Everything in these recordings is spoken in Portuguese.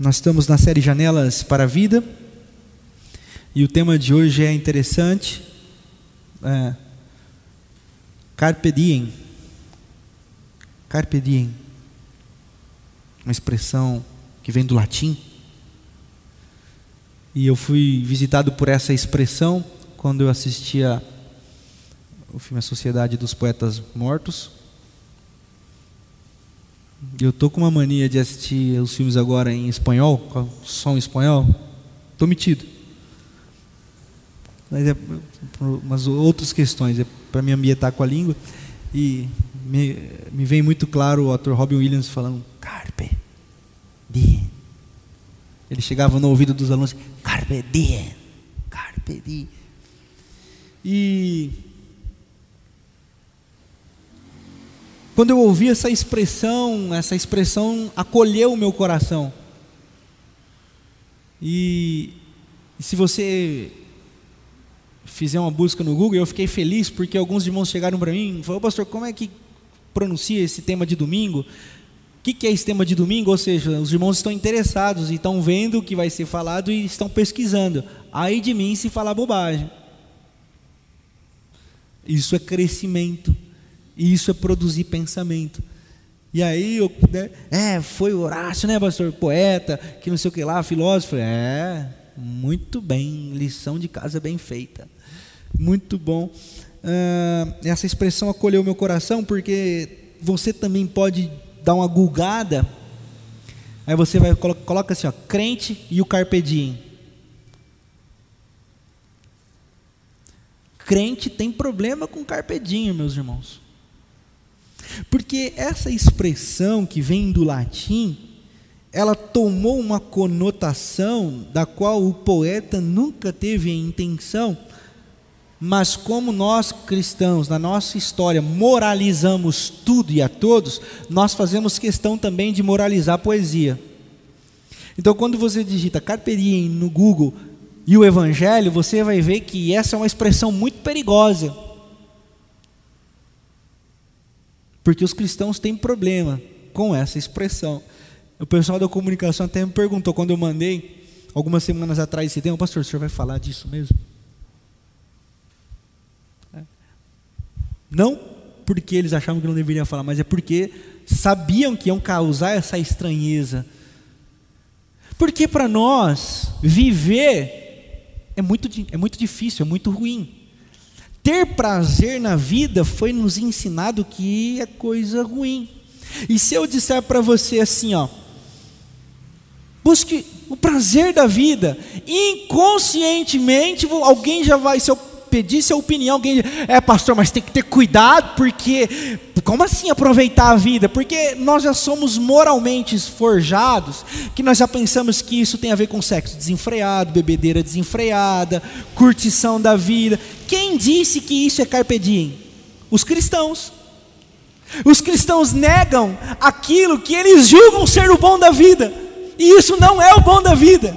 Nós estamos na série Janelas para a Vida e o tema de hoje é interessante. É, carpe diem. Carpe diem. Uma expressão que vem do latim. E eu fui visitado por essa expressão quando eu assistia o filme A Sociedade dos Poetas Mortos. Eu tô com uma mania de assistir os filmes agora em espanhol, com som espanhol. Tô metido. Mas é umas outras questões, é para me ambientar com a língua. E me, me vem muito claro o ator Robin Williams falando Carpe diem. Ele chegava no ouvido dos alunos, Carpe diem, Carpe diem. E Quando eu ouvi essa expressão, essa expressão acolheu o meu coração. E, e, se você fizer uma busca no Google, eu fiquei feliz porque alguns irmãos chegaram para mim e falaram, pastor, como é que pronuncia esse tema de domingo? O que, que é esse tema de domingo? Ou seja, os irmãos estão interessados e estão vendo o que vai ser falado e estão pesquisando. Aí de mim se falar bobagem. Isso é crescimento. E isso é produzir pensamento. E aí, eu, né, é, foi Horácio, né, pastor? Poeta, que não sei o que lá, filósofo. É, muito bem, lição de casa bem feita. Muito bom. Uh, essa expressão acolheu meu coração, porque você também pode dar uma gulgada. Aí você vai, coloca assim, ó, crente e o carpe diem. Crente tem problema com carpe diem, meus irmãos. Porque essa expressão que vem do latim, ela tomou uma conotação da qual o poeta nunca teve a intenção, mas como nós cristãos, na nossa história, moralizamos tudo e a todos, nós fazemos questão também de moralizar a poesia. Então, quando você digita Carpe diem no Google e o Evangelho, você vai ver que essa é uma expressão muito perigosa Porque os cristãos têm problema com essa expressão. O pessoal da comunicação até me perguntou quando eu mandei, algumas semanas atrás, esse tema, pastor, o senhor vai falar disso mesmo? É. Não porque eles achavam que não deveriam falar, mas é porque sabiam que iam causar essa estranheza. Porque para nós, viver é muito, é muito difícil, é muito ruim. Ter prazer na vida foi nos ensinado que é coisa ruim. E se eu disser para você assim, ó, busque o prazer da vida, inconscientemente alguém já vai, se eu pedir sua opinião, alguém, é pastor, mas tem que ter cuidado, porque como assim aproveitar a vida? Porque nós já somos moralmente forjados, que nós já pensamos que isso tem a ver com sexo desenfreado, bebedeira desenfreada, curtição da vida. Quem disse que isso é carpe diem? Os cristãos. Os cristãos negam aquilo que eles julgam ser o bom da vida, e isso não é o bom da vida.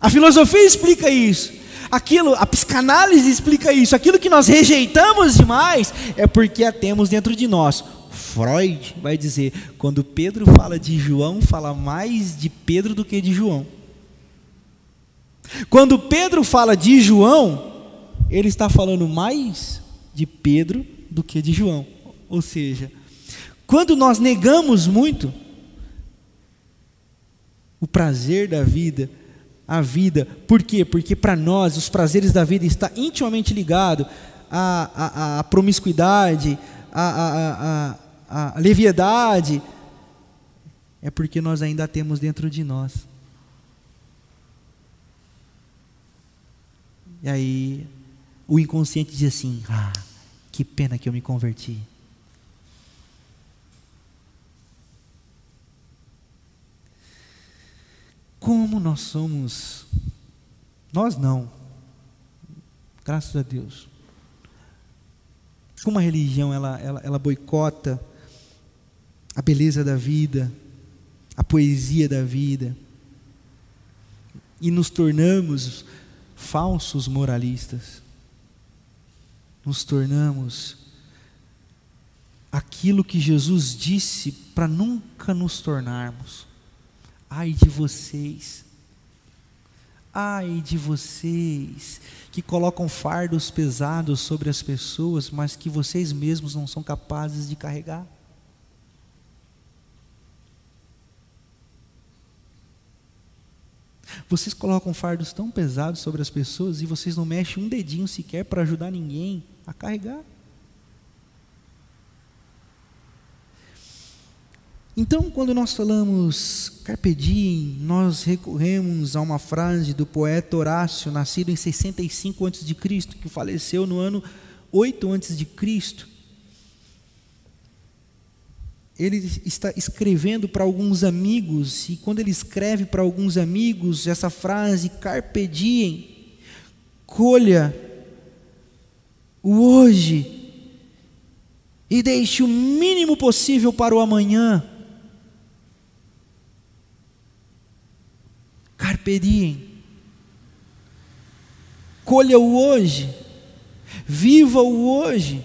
A filosofia explica isso. Aquilo, a psicanálise explica isso. Aquilo que nós rejeitamos demais é porque a temos dentro de nós. Freud vai dizer: quando Pedro fala de João, fala mais de Pedro do que de João. Quando Pedro fala de João, ele está falando mais de Pedro do que de João. Ou seja, quando nós negamos muito o prazer da vida, a vida. Por quê? Porque para nós os prazeres da vida está intimamente ligado à, à, à promiscuidade, à, à, à leviedade. É porque nós ainda temos dentro de nós. E aí o inconsciente diz assim: Ah, que pena que eu me converti. Como nós somos, nós não, graças a Deus. Como a religião ela, ela, ela boicota a beleza da vida, a poesia da vida, e nos tornamos falsos moralistas, nos tornamos aquilo que Jesus disse para nunca nos tornarmos. Ai de vocês, ai de vocês que colocam fardos pesados sobre as pessoas, mas que vocês mesmos não são capazes de carregar. Vocês colocam fardos tão pesados sobre as pessoas e vocês não mexem um dedinho sequer para ajudar ninguém a carregar. Então, quando nós falamos carpe diem, nós recorremos a uma frase do poeta Horácio, nascido em 65 a.C., que faleceu no ano 8 a.C. Ele está escrevendo para alguns amigos, e quando ele escreve para alguns amigos essa frase, carpe diem, colha o hoje, e deixe o mínimo possível para o amanhã, Carpe diem. Colha o hoje. Viva o hoje.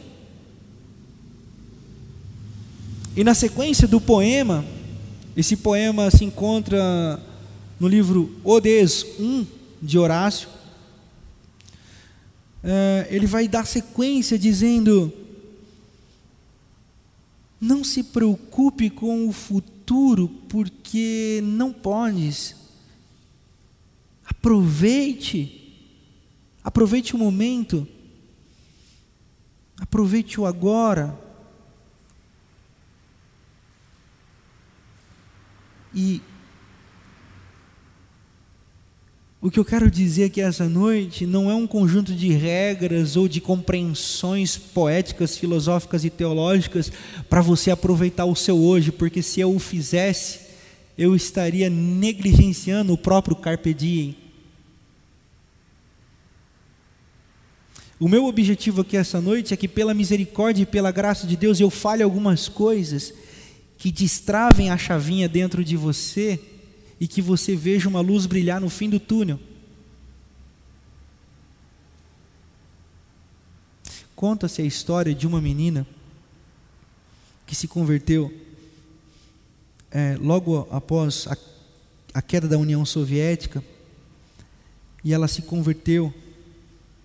E na sequência do poema, esse poema se encontra no livro Odes 1 de Horácio. É, ele vai dar sequência dizendo: Não se preocupe com o futuro, porque não podes Aproveite. Aproveite o momento. Aproveite o agora. E o que eu quero dizer aqui essa noite não é um conjunto de regras ou de compreensões poéticas, filosóficas e teológicas para você aproveitar o seu hoje, porque se eu o fizesse, eu estaria negligenciando o próprio carpe diem. O meu objetivo aqui essa noite é que, pela misericórdia e pela graça de Deus, eu fale algumas coisas que destravem a chavinha dentro de você e que você veja uma luz brilhar no fim do túnel. Conta-se a história de uma menina que se converteu é, logo após a, a queda da União Soviética e ela se converteu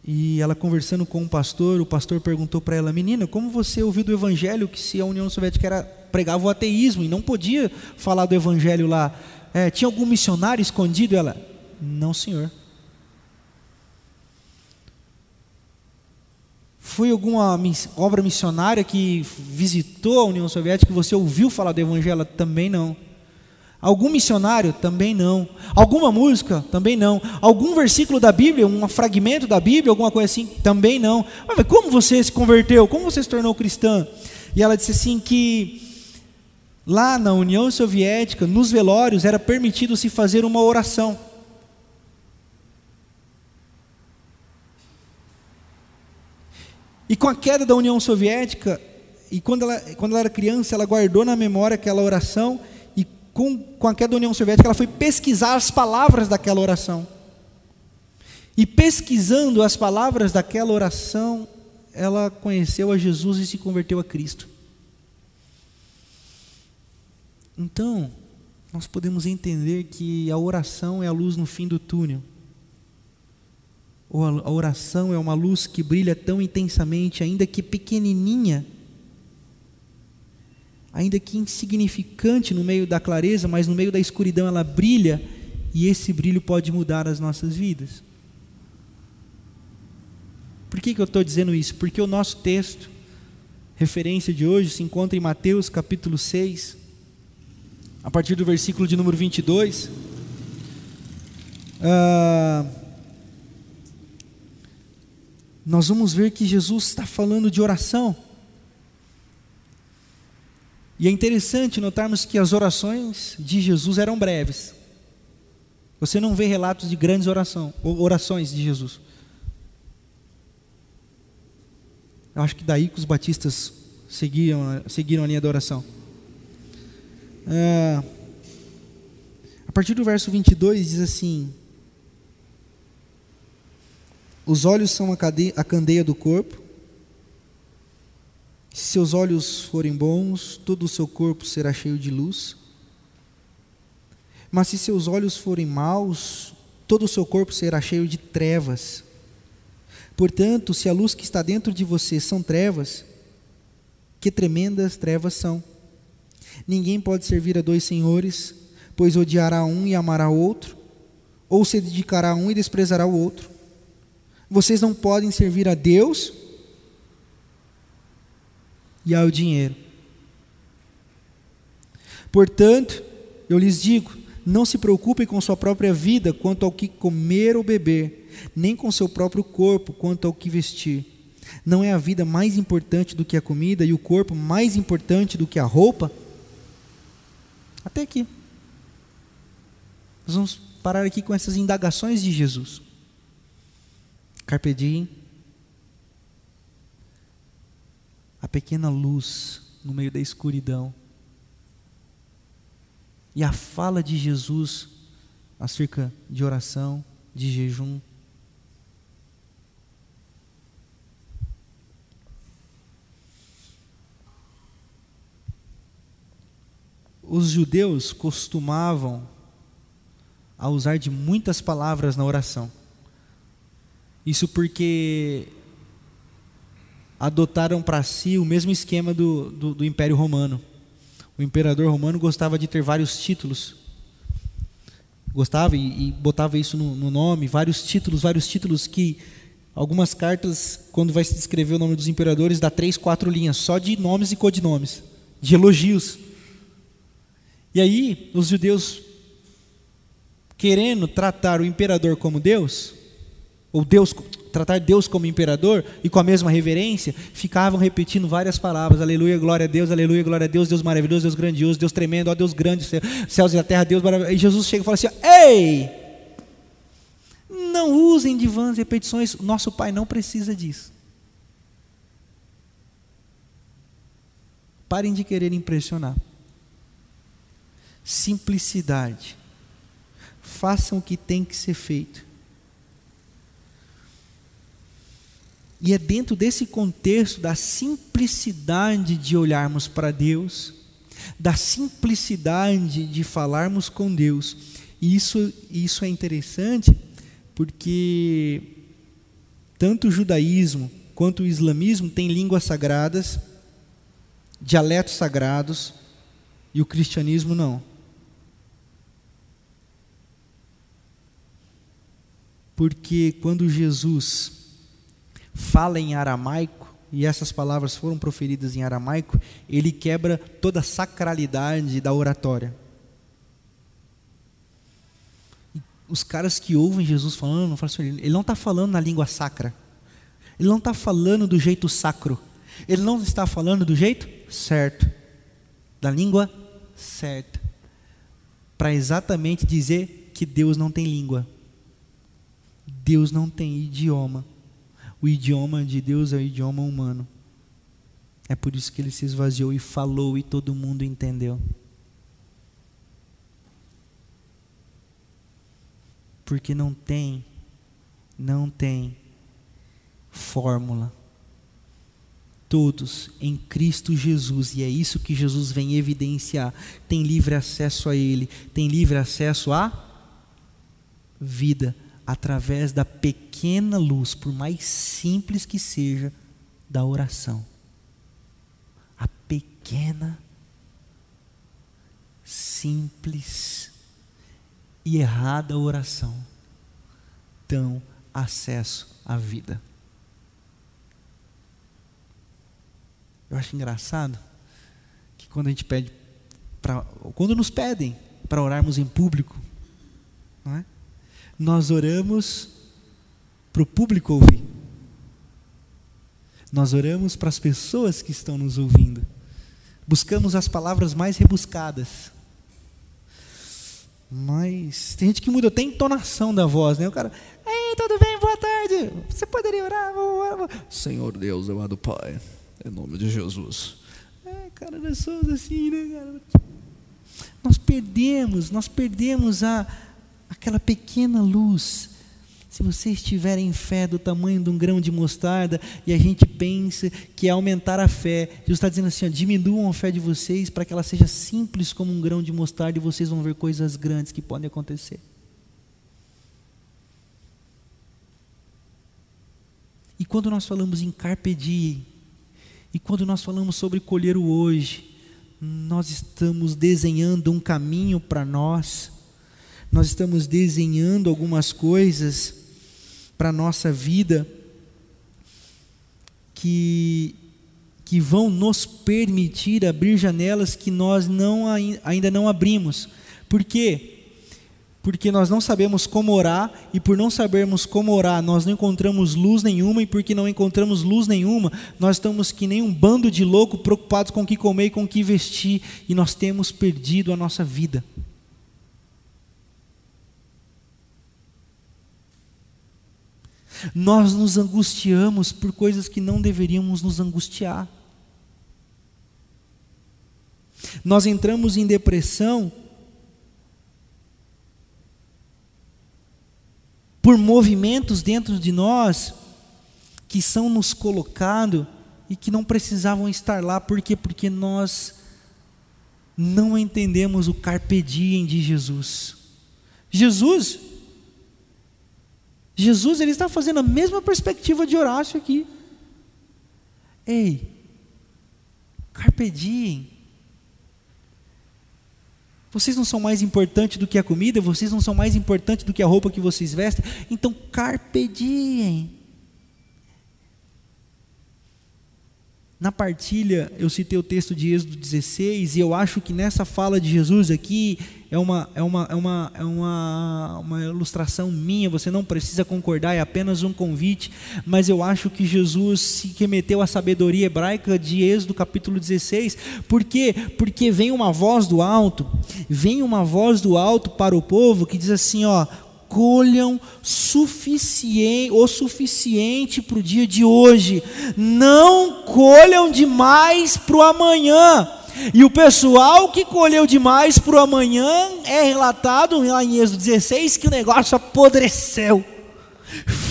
e ela conversando com um pastor, o pastor perguntou para ela: Menina, como você ouviu do evangelho que se a União Soviética era, pregava o ateísmo e não podia falar do evangelho lá? É, tinha algum missionário escondido? Ela: Não, senhor. Foi alguma obra missionária que visitou a União Soviética que você ouviu falar do evangelho? Também não. Algum missionário? Também não. Alguma música? Também não. Algum versículo da Bíblia, um fragmento da Bíblia, alguma coisa assim? Também não. Mas como você se converteu? Como você se tornou cristã? E ela disse assim que lá na União Soviética, nos velórios, era permitido se fazer uma oração. E com a queda da União Soviética, e quando ela, quando ela era criança, ela guardou na memória aquela oração com, com a queda da União Soviética, ela foi pesquisar as palavras daquela oração. E pesquisando as palavras daquela oração, ela conheceu a Jesus e se converteu a Cristo. Então, nós podemos entender que a oração é a luz no fim do túnel. Ou a oração é uma luz que brilha tão intensamente, ainda que pequenininha, ainda que insignificante no meio da clareza, mas no meio da escuridão ela brilha, e esse brilho pode mudar as nossas vidas. Por que, que eu estou dizendo isso? Porque o nosso texto, referência de hoje, se encontra em Mateus capítulo 6, a partir do versículo de número 22. Ah, nós vamos ver que Jesus está falando de oração. E é interessante notarmos que as orações de Jesus eram breves. Você não vê relatos de grandes oração, orações de Jesus. Eu acho que daí que os batistas seguiam, seguiram a linha da oração. É, a partir do verso 22 diz assim: Os olhos são a, cadeia, a candeia do corpo. Se seus olhos forem bons, todo o seu corpo será cheio de luz. Mas se seus olhos forem maus, todo o seu corpo será cheio de trevas. Portanto, se a luz que está dentro de você são trevas, que tremendas trevas são. Ninguém pode servir a dois senhores, pois odiará um e amará o outro, ou se dedicará a um e desprezará o outro. Vocês não podem servir a Deus e ao dinheiro. Portanto, eu lhes digo: não se preocupem com sua própria vida quanto ao que comer ou beber, nem com seu próprio corpo quanto ao que vestir. Não é a vida mais importante do que a comida e o corpo mais importante do que a roupa? Até aqui. Nós vamos parar aqui com essas indagações de Jesus. Carpe diem. A pequena luz no meio da escuridão. E a fala de Jesus acerca de oração, de jejum. Os judeus costumavam a usar de muitas palavras na oração. Isso porque adotaram para si o mesmo esquema do, do, do, Império Romano. O imperador romano gostava de ter vários títulos. Gostava e, e botava isso no, no, nome, vários títulos, vários títulos que algumas cartas, quando vai se descrever o nome dos imperadores, dá três, quatro linhas, só de nomes e codinomes, de elogios. E aí, os judeus querendo tratar o imperador como Deus, ou Deus tratar Deus como imperador e com a mesma reverência, ficavam repetindo várias palavras: Aleluia, glória a Deus, Aleluia, glória a Deus, Deus maravilhoso, Deus grandioso, Deus tremendo, ó Deus grande, céus e a terra, Deus maravilhoso. E Jesus chega e fala assim: Ei, não usem de vãs repetições, nosso Pai não precisa disso. Parem de querer impressionar. Simplicidade façam o que tem que ser feito. E é dentro desse contexto da simplicidade de olharmos para Deus, da simplicidade de falarmos com Deus. E isso, isso é interessante porque tanto o judaísmo quanto o islamismo têm línguas sagradas, dialetos sagrados, e o cristianismo não. porque quando Jesus fala em aramaico, e essas palavras foram proferidas em aramaico, ele quebra toda a sacralidade da oratória. E os caras que ouvem Jesus falando, falam assim, ele não está falando na língua sacra, ele não está falando do jeito sacro, ele não está falando do jeito certo, da língua certa, para exatamente dizer que Deus não tem língua. Deus não tem idioma. O idioma de Deus é o idioma humano. É por isso que ele se esvaziou e falou e todo mundo entendeu. Porque não tem, não tem fórmula. Todos em Cristo Jesus, e é isso que Jesus vem evidenciar, tem livre acesso a Ele, tem livre acesso à vida através da pequena luz, por mais simples que seja, da oração. A pequena, simples e errada oração dão acesso à vida. Eu acho engraçado que quando a gente pede para, quando nos pedem para orarmos em público, não é? Nós oramos para o público ouvir. Nós oramos para as pessoas que estão nos ouvindo. Buscamos as palavras mais rebuscadas. Mas tem gente que muda até a entonação da voz, né? O cara, ei, tudo bem, boa tarde. Você poderia orar? Senhor Deus, amado Pai, em nome de Jesus. É, cara, nós assim, né, cara? Nós perdemos, nós perdemos a, aquela pequena luz. Se vocês tiverem fé do tamanho de um grão de mostarda e a gente pensa que é aumentar a fé, Jesus está dizendo assim: ó, diminuam a fé de vocês para que ela seja simples como um grão de mostarda e vocês vão ver coisas grandes que podem acontecer. E quando nós falamos em carpe diem, e quando nós falamos sobre colher o hoje, nós estamos desenhando um caminho para nós, nós estamos desenhando algumas coisas para a nossa vida que, que vão nos permitir abrir janelas que nós não, ainda não abrimos. Por quê? porque nós não sabemos como orar, e por não sabermos como orar, nós não encontramos luz nenhuma, e porque não encontramos luz nenhuma, nós estamos que nem um bando de louco preocupados com o que comer e com o que vestir, e nós temos perdido a nossa vida. Nós nos angustiamos por coisas que não deveríamos nos angustiar. Nós entramos em depressão por movimentos dentro de nós que são nos colocados e que não precisavam estar lá, por quê? Porque nós não entendemos o carpe diem de Jesus. Jesus, Jesus ele está fazendo a mesma perspectiva de Horácio aqui. Ei, carpe diem. Vocês não são mais importantes do que a comida, vocês não são mais importantes do que a roupa que vocês vestem. Então, carpe diem. Na partilha, eu citei o texto de Êxodo 16, e eu acho que nessa fala de Jesus aqui é uma, é uma, é uma, é uma, uma ilustração minha, você não precisa concordar, é apenas um convite, mas eu acho que Jesus se remeteu à sabedoria hebraica de Êxodo capítulo 16, por quê? Porque vem uma voz do alto, vem uma voz do alto para o povo que diz assim: ó, colham suficiente, o suficiente para o dia de hoje, não colham demais para o amanhã. E o pessoal que colheu demais para o amanhã é relatado lá em Êxodo 16 que o negócio apodreceu,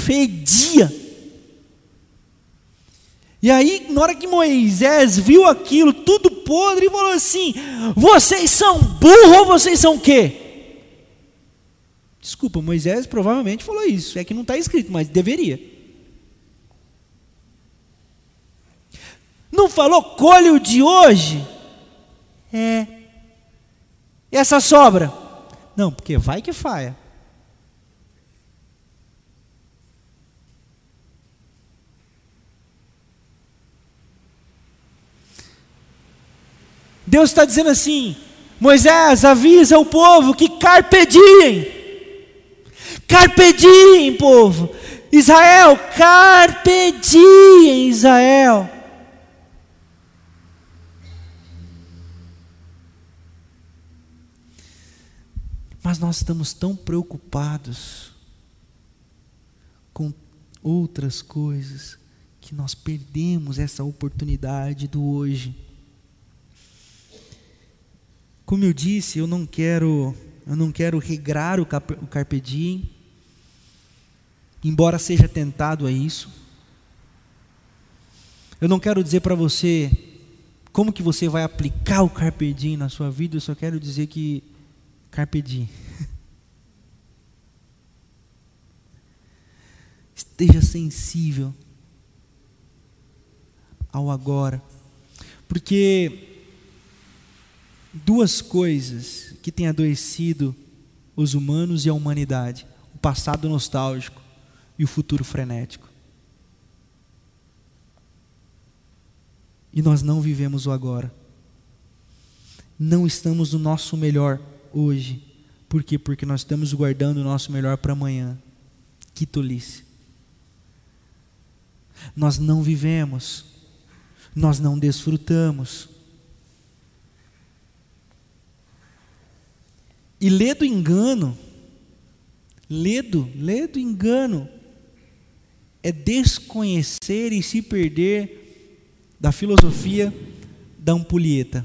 fedia. E aí, na hora que Moisés viu aquilo tudo podre, falou assim: Vocês são burros ou vocês são o quê? Desculpa, Moisés provavelmente falou isso. É que não está escrito, mas deveria. Não falou colhe o de hoje? É. E essa sobra? Não, porque vai que faia. Deus está dizendo assim: Moisés, avisa o povo que carpe diem. Carpe diem, povo. Israel, carpe diem, Israel. Mas nós estamos tão preocupados com outras coisas que nós perdemos essa oportunidade do hoje. Como eu disse, eu não quero, eu não quero regrar o, carpe diem, embora seja tentado a isso. Eu não quero dizer para você como que você vai aplicar o carpe diem na sua vida, eu só quero dizer que carpe diem. Esteja sensível ao agora. Porque duas coisas que têm adoecido os humanos e a humanidade: o passado nostálgico e o futuro frenético. E nós não vivemos o agora. Não estamos no nosso melhor hoje. Por quê? Porque nós estamos guardando o nosso melhor para amanhã. Que tolice. Nós não vivemos, nós não desfrutamos. E lê do engano, ledo, ledo engano, é desconhecer e se perder da filosofia da ampulheta.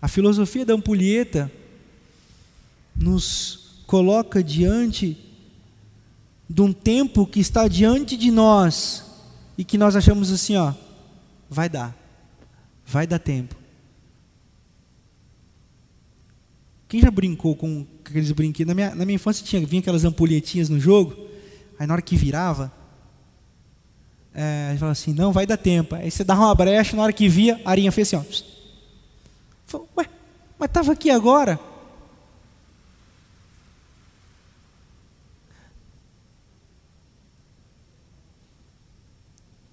A filosofia da ampulheta nos coloca diante de um tempo que está diante de nós e que nós achamos assim, ó, vai dar, vai dar tempo. Quem já brincou com aqueles brinquedos? Na minha, na minha infância tinha, vinha aquelas ampulhetinhas no jogo, aí na hora que virava, é, falava assim, não, vai dar tempo. Aí você dava uma brecha, na hora que via, a arinha fez assim, ó. Falei, ué, mas estava aqui agora.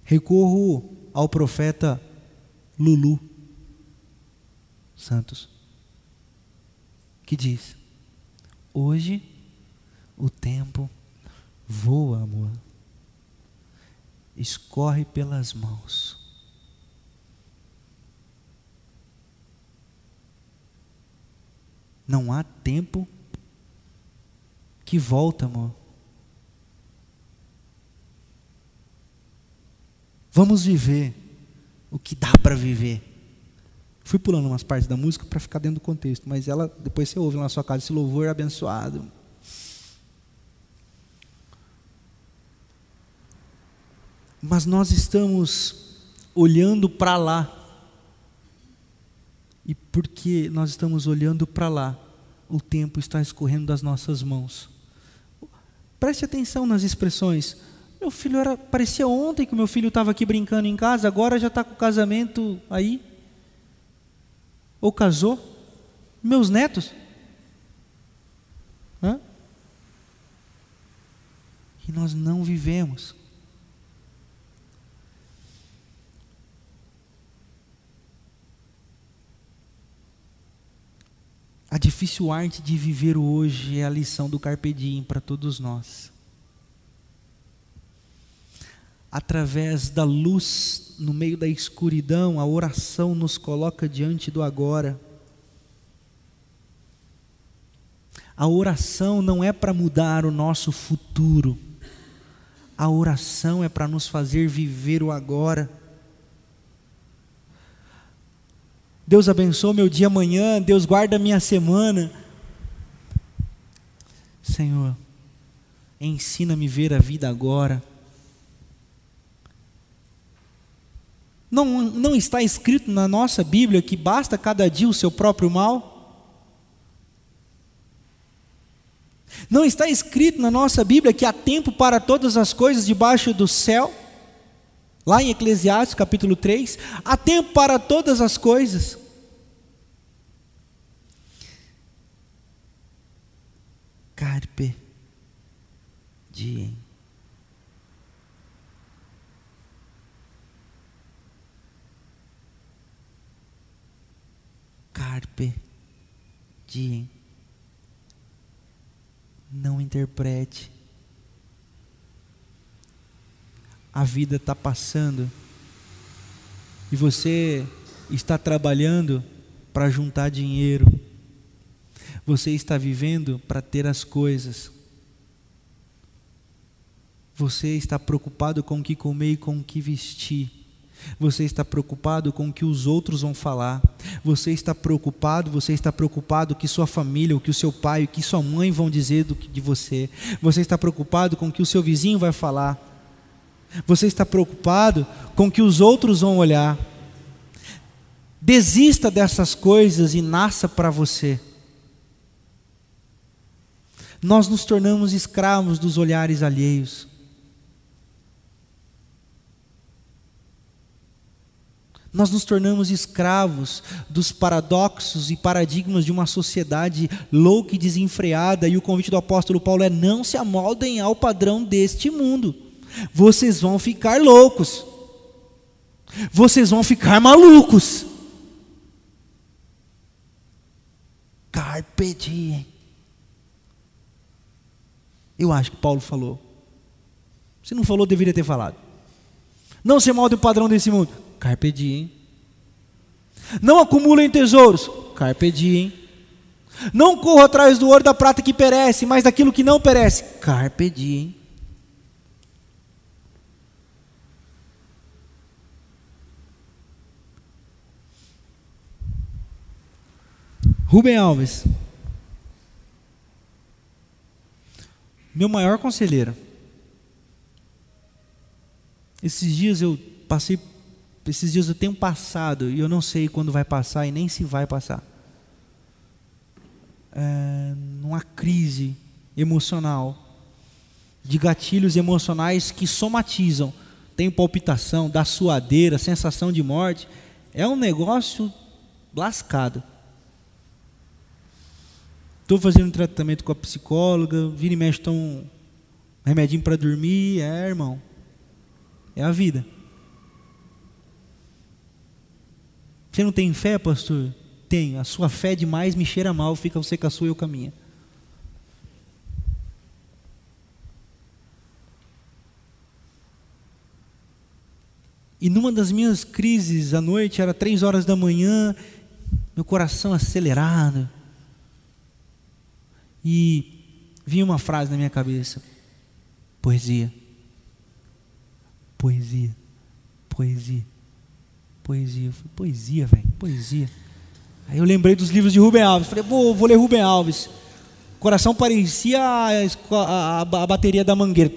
Recorro ao profeta Lulu Santos, que diz: Hoje o tempo voa, amor, escorre pelas mãos. Não há tempo que volta, amor. Vamos viver o que dá para viver. Fui pulando umas partes da música para ficar dentro do contexto, mas ela depois você ouve lá na sua casa esse louvor abençoado. Mas nós estamos olhando para lá e porque nós estamos olhando para lá, o tempo está escorrendo das nossas mãos. Preste atenção nas expressões. Meu filho era, parecia ontem que meu filho estava aqui brincando em casa, agora já está com o casamento aí. Ou casou. Meus netos. Hã? E nós não vivemos. A difícil arte de viver hoje é a lição do Carpe Diem para todos nós. Através da luz no meio da escuridão, a oração nos coloca diante do agora. A oração não é para mudar o nosso futuro. A oração é para nos fazer viver o agora. Deus abençoe meu dia amanhã, Deus guarda minha semana. Senhor, ensina-me a ver a vida agora. Não, não está escrito na nossa Bíblia que basta cada dia o seu próprio mal? Não está escrito na nossa Bíblia que há tempo para todas as coisas debaixo do céu? Lá em Eclesiastes capítulo 3, há tempo para todas as coisas. Carpe diem. Carpe diem. Não interprete a vida está passando e você está trabalhando para juntar dinheiro, você está vivendo para ter as coisas, você está preocupado com o que comer e com o que vestir. Você está preocupado com o que os outros vão falar. Você está preocupado, você está preocupado que sua família, o que o seu pai, o que sua mãe vão dizer do que de você. Você está preocupado com o que o seu vizinho vai falar. Você está preocupado com o que os outros vão olhar. Desista dessas coisas e nasça para você. Nós nos tornamos escravos dos olhares alheios. Nós nos tornamos escravos dos paradoxos e paradigmas de uma sociedade louca e desenfreada, e o convite do apóstolo Paulo é: não se amoldem ao padrão deste mundo vocês vão ficar loucos, vocês vão ficar malucos. Carpe diem. Eu acho que Paulo falou. Se não falou, deveria ter falado. Não se molde o padrão desse mundo. Carpe diem. Não acumulem tesouros. Carpe diem. Não corra atrás do ouro da prata que perece, mas daquilo que não perece. Carpe diem. Rubem Alves. meu maior conselheiro. Esses dias eu passei, esses dias eu tenho passado e eu não sei quando vai passar e nem se vai passar. É, numa crise emocional, de gatilhos emocionais que somatizam. Tem palpitação, dá suadeira, sensação de morte. É um negócio lascado. Estou fazendo um tratamento com a psicóloga, vira e mexe, um remedinho para dormir. É, irmão. É a vida. Você não tem fé, pastor? Tem. A sua fé demais me cheira mal, fica você com a sua e eu minha. E numa das minhas crises à noite, era três horas da manhã, meu coração acelerado, e vinha uma frase na minha cabeça: poesia, poesia, poesia, poesia. Falei, poesia, velho, poesia. Aí eu lembrei dos livros de Rubem Alves. Falei, vou, vou ler Rubem Alves. O coração parecia a, a, a, a bateria da mangueira.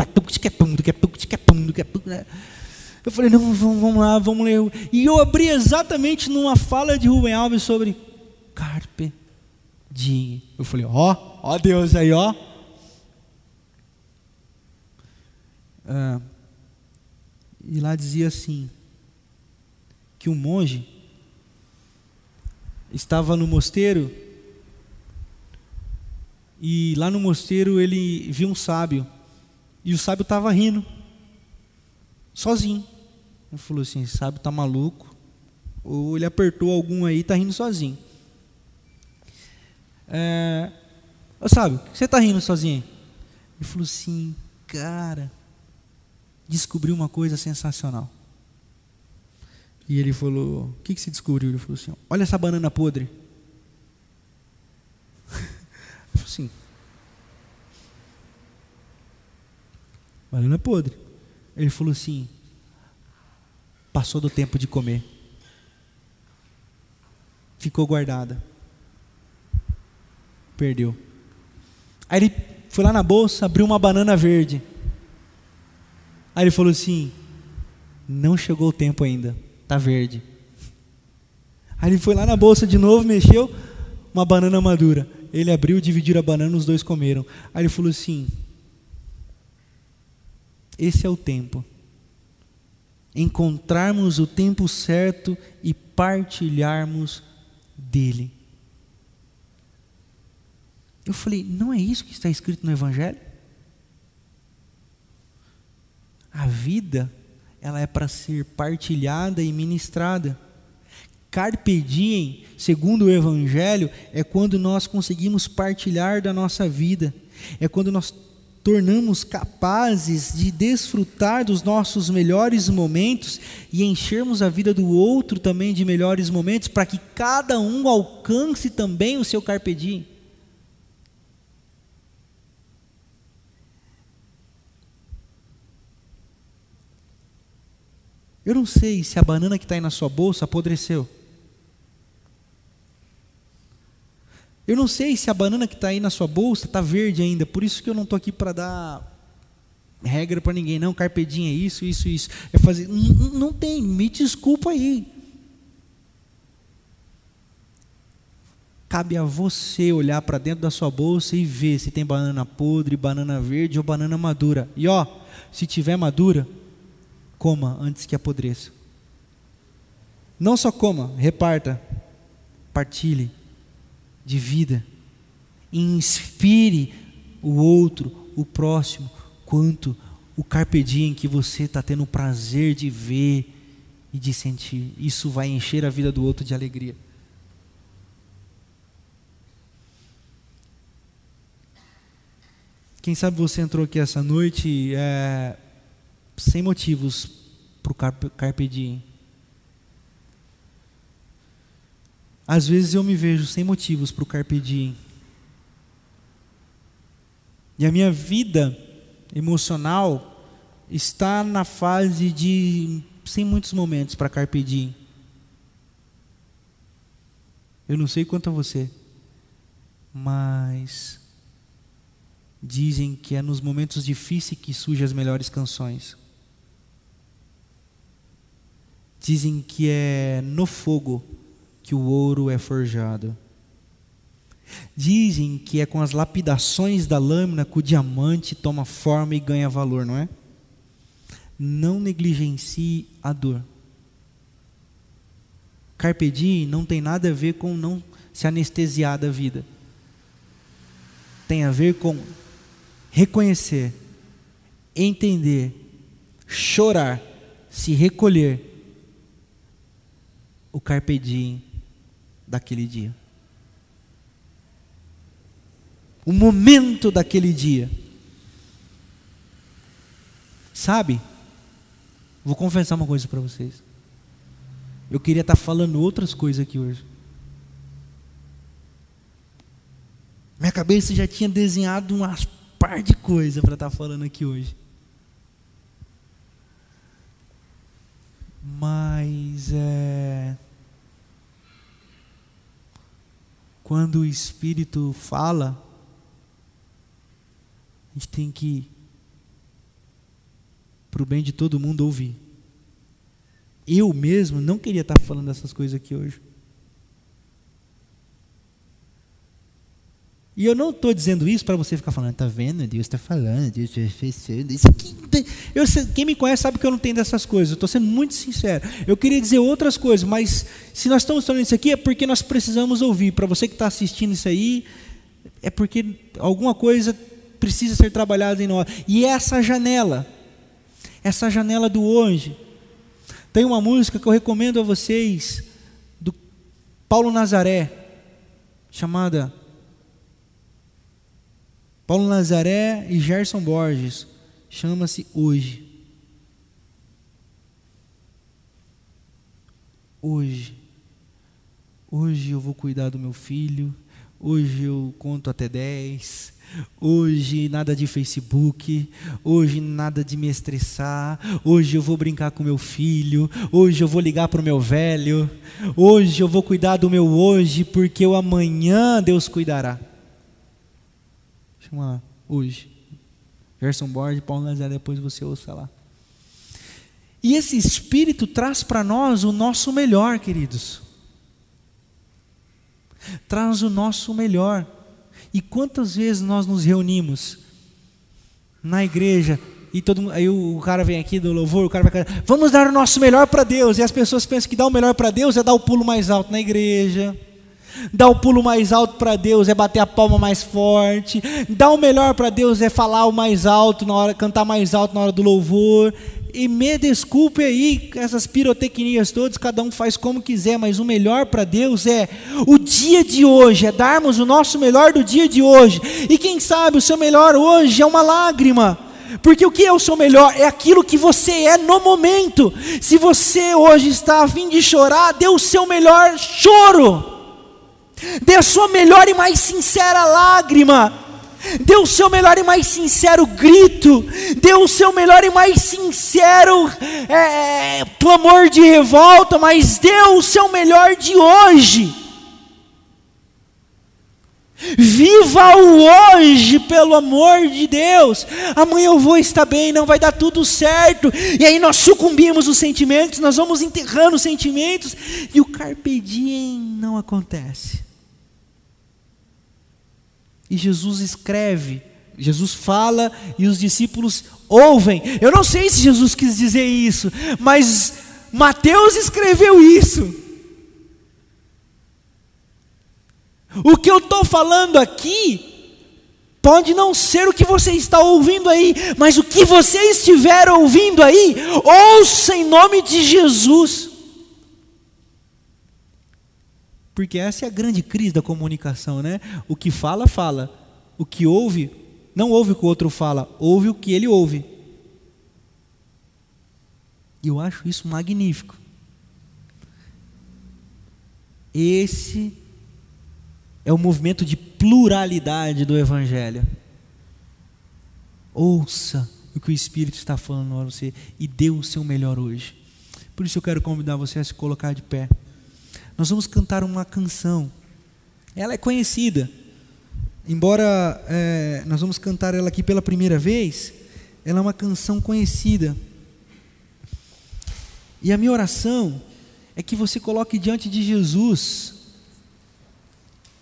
Eu falei, não, vamos, vamos lá, vamos ler. E eu abri exatamente numa fala de Rubem Alves sobre Carpe Diem. Eu falei, ó, oh, ó Deus aí, ó. Ah, e lá dizia assim, que um monge estava no mosteiro e lá no mosteiro ele viu um sábio e o sábio estava rindo, sozinho. Ele falou assim: esse sábio está maluco, ou ele apertou algum aí e está rindo sozinho. É, sabe, você está rindo sozinho? Ele falou assim, cara, descobri uma coisa sensacional. E ele falou, o que, que você descobriu? Ele falou assim, olha essa banana podre. Eu falei assim, banana podre. Ele falou assim, passou do tempo de comer. Ficou guardada perdeu. Aí ele foi lá na bolsa, abriu uma banana verde. Aí ele falou assim: Não chegou o tempo ainda, tá verde. Aí ele foi lá na bolsa de novo, mexeu, uma banana madura. Ele abriu, dividiram a banana, os dois comeram. Aí ele falou assim: Esse é o tempo. Encontrarmos o tempo certo e partilharmos dele. Eu falei, não é isso que está escrito no Evangelho? A vida, ela é para ser partilhada e ministrada. Carpe diem, segundo o Evangelho, é quando nós conseguimos partilhar da nossa vida, é quando nós tornamos capazes de desfrutar dos nossos melhores momentos e enchermos a vida do outro também de melhores momentos, para que cada um alcance também o seu carpe diem. Eu não sei se a banana que está aí na sua bolsa apodreceu. Eu não sei se a banana que está aí na sua bolsa está verde ainda. Por isso que eu não estou aqui para dar regra para ninguém. Não, carpedinha é isso, isso, isso. É fazer. Não, não tem. Me desculpa aí. Cabe a você olhar para dentro da sua bolsa e ver se tem banana podre, banana verde ou banana madura. E ó, se tiver madura, coma antes que apodreça. Não só coma, reparta, partilhe de vida, inspire o outro, o próximo, quanto o carpe diem que você está tendo o prazer de ver e de sentir. Isso vai encher a vida do outro de alegria. Quem sabe você entrou aqui essa noite é, sem motivos para o carpe, carpe diem. Às vezes eu me vejo sem motivos para o carpe diem. E a minha vida emocional está na fase de sem muitos momentos para carpe diem. Eu não sei quanto a você, mas Dizem que é nos momentos difíceis que surgem as melhores canções. Dizem que é no fogo que o ouro é forjado. Dizem que é com as lapidações da lâmina que o diamante toma forma e ganha valor, não é? Não negligencie a dor. Carpe diem não tem nada a ver com não se anestesiar da vida. Tem a ver com reconhecer, entender, chorar, se recolher o carpe diem daquele dia. O momento daquele dia. Sabe? Vou confessar uma coisa para vocês. Eu queria estar falando outras coisas aqui hoje. Minha cabeça já tinha desenhado umas par de coisas para estar falando aqui hoje. Mas é. Quando o Espírito fala, a gente tem que, para o bem de todo mundo, ouvir. Eu mesmo não queria estar falando essas coisas aqui hoje. E eu não estou dizendo isso para você ficar falando, tá vendo? Deus está falando, Deus fez isso. Eu, quem me conhece sabe que eu não tenho dessas coisas. Eu estou sendo muito sincero. Eu queria dizer outras coisas, mas se nós estamos falando isso aqui é porque nós precisamos ouvir. Para você que está assistindo isso aí, é porque alguma coisa precisa ser trabalhada em nós. E essa janela, essa janela do hoje, tem uma música que eu recomendo a vocês, do Paulo Nazaré, chamada Paulo Nazaré e Gerson Borges. Chama-se Hoje. Hoje. Hoje eu vou cuidar do meu filho. Hoje eu conto até 10. Hoje nada de Facebook, hoje nada de me estressar, hoje eu vou brincar com meu filho, hoje eu vou ligar para o meu velho, hoje eu vou cuidar do meu hoje, porque o amanhã Deus cuidará chama hoje. Gerson Borges, Paulo Nazaré, depois você ouça lá. E esse Espírito traz para nós o nosso melhor, queridos. Traz o nosso melhor. E quantas vezes nós nos reunimos na igreja e todo mundo, aí o, cara vem aqui do louvor, o cara vai vamos dar o nosso melhor para Deus. E as pessoas pensam que dar o melhor para Deus é dar o pulo mais alto na igreja Dar o pulo mais alto para Deus é bater a palma mais forte. Dar o melhor para Deus é falar o mais alto na hora, cantar mais alto na hora do louvor. E me desculpe aí essas pirotecnias todas, cada um faz como quiser, mas o melhor para Deus é o dia de hoje, é darmos o nosso melhor do dia de hoje. E quem sabe o seu melhor hoje é uma lágrima. Porque o que é o seu melhor? É aquilo que você é no momento. Se você hoje está a fim de chorar, dê o seu melhor choro. Dê a sua melhor e mais sincera lágrima. Dê o seu melhor e mais sincero grito. Dê o seu melhor e mais sincero é, clamor de revolta. Mas dê o seu melhor de hoje. Viva o hoje, pelo amor de Deus. Amanhã eu vou estar bem, não vai dar tudo certo. E aí nós sucumbimos os sentimentos, nós vamos enterrando os sentimentos e o carpe diem não acontece. E Jesus escreve, Jesus fala e os discípulos ouvem. Eu não sei se Jesus quis dizer isso, mas Mateus escreveu isso. O que eu estou falando aqui pode não ser o que você está ouvindo aí, mas o que você estiver ouvindo aí, ouça em nome de Jesus. Porque essa é a grande crise da comunicação, né? O que fala, fala. O que ouve, não ouve o que o outro fala, ouve o que ele ouve. E eu acho isso magnífico. Esse é o movimento de pluralidade do Evangelho. Ouça o que o Espírito está falando a você e dê o seu melhor hoje. Por isso eu quero convidar você a se colocar de pé nós vamos cantar uma canção. Ela é conhecida. embora é, nós vamos cantar ela aqui pela primeira vez, ela é uma canção conhecida. E a minha oração é que você coloque diante de Jesus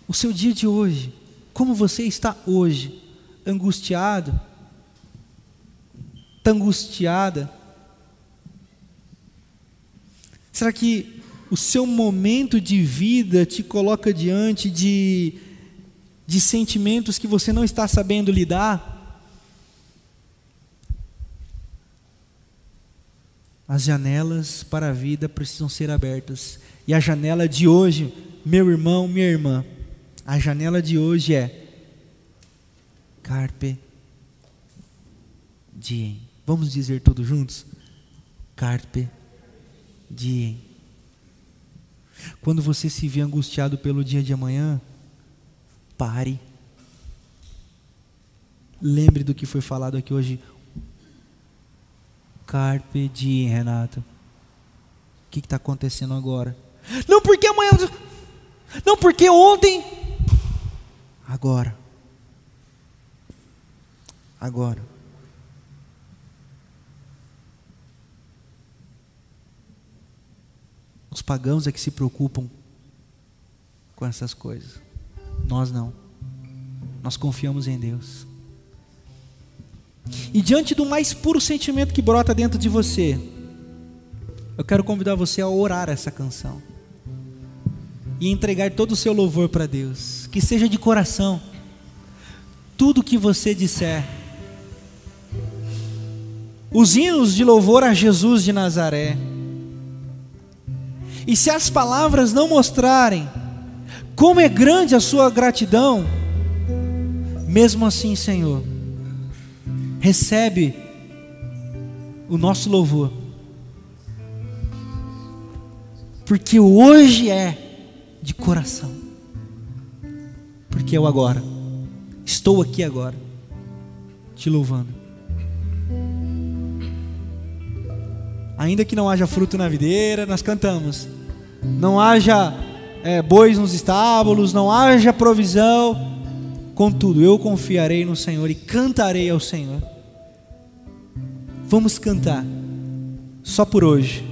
o seu dia de hoje, como você está hoje, angustiado, está angustiada. Será que o seu momento de vida te coloca diante de, de sentimentos que você não está sabendo lidar? As janelas para a vida precisam ser abertas. E a janela de hoje, meu irmão, minha irmã, a janela de hoje é Carpe diem. Vamos dizer todos juntos? Carpe diem. Quando você se vê angustiado pelo dia de amanhã, pare. Lembre do que foi falado aqui hoje. Carpe diem, Renato. O que está acontecendo agora? Não porque amanhã. Não porque ontem. Agora. Agora. Os pagãos é que se preocupam com essas coisas. Nós não. Nós confiamos em Deus. E diante do mais puro sentimento que brota dentro de você, eu quero convidar você a orar essa canção e entregar todo o seu louvor para Deus, que seja de coração. Tudo que você disser, os hinos de louvor a Jesus de Nazaré. E se as palavras não mostrarem como é grande a sua gratidão, mesmo assim, Senhor, recebe o nosso louvor. Porque hoje é de coração. Porque eu agora estou aqui agora te louvando. Ainda que não haja fruto na videira, nós cantamos. Não haja é, bois nos estábulos, não haja provisão Contudo, eu confiarei no Senhor e cantarei ao Senhor. Vamos cantar, só por hoje.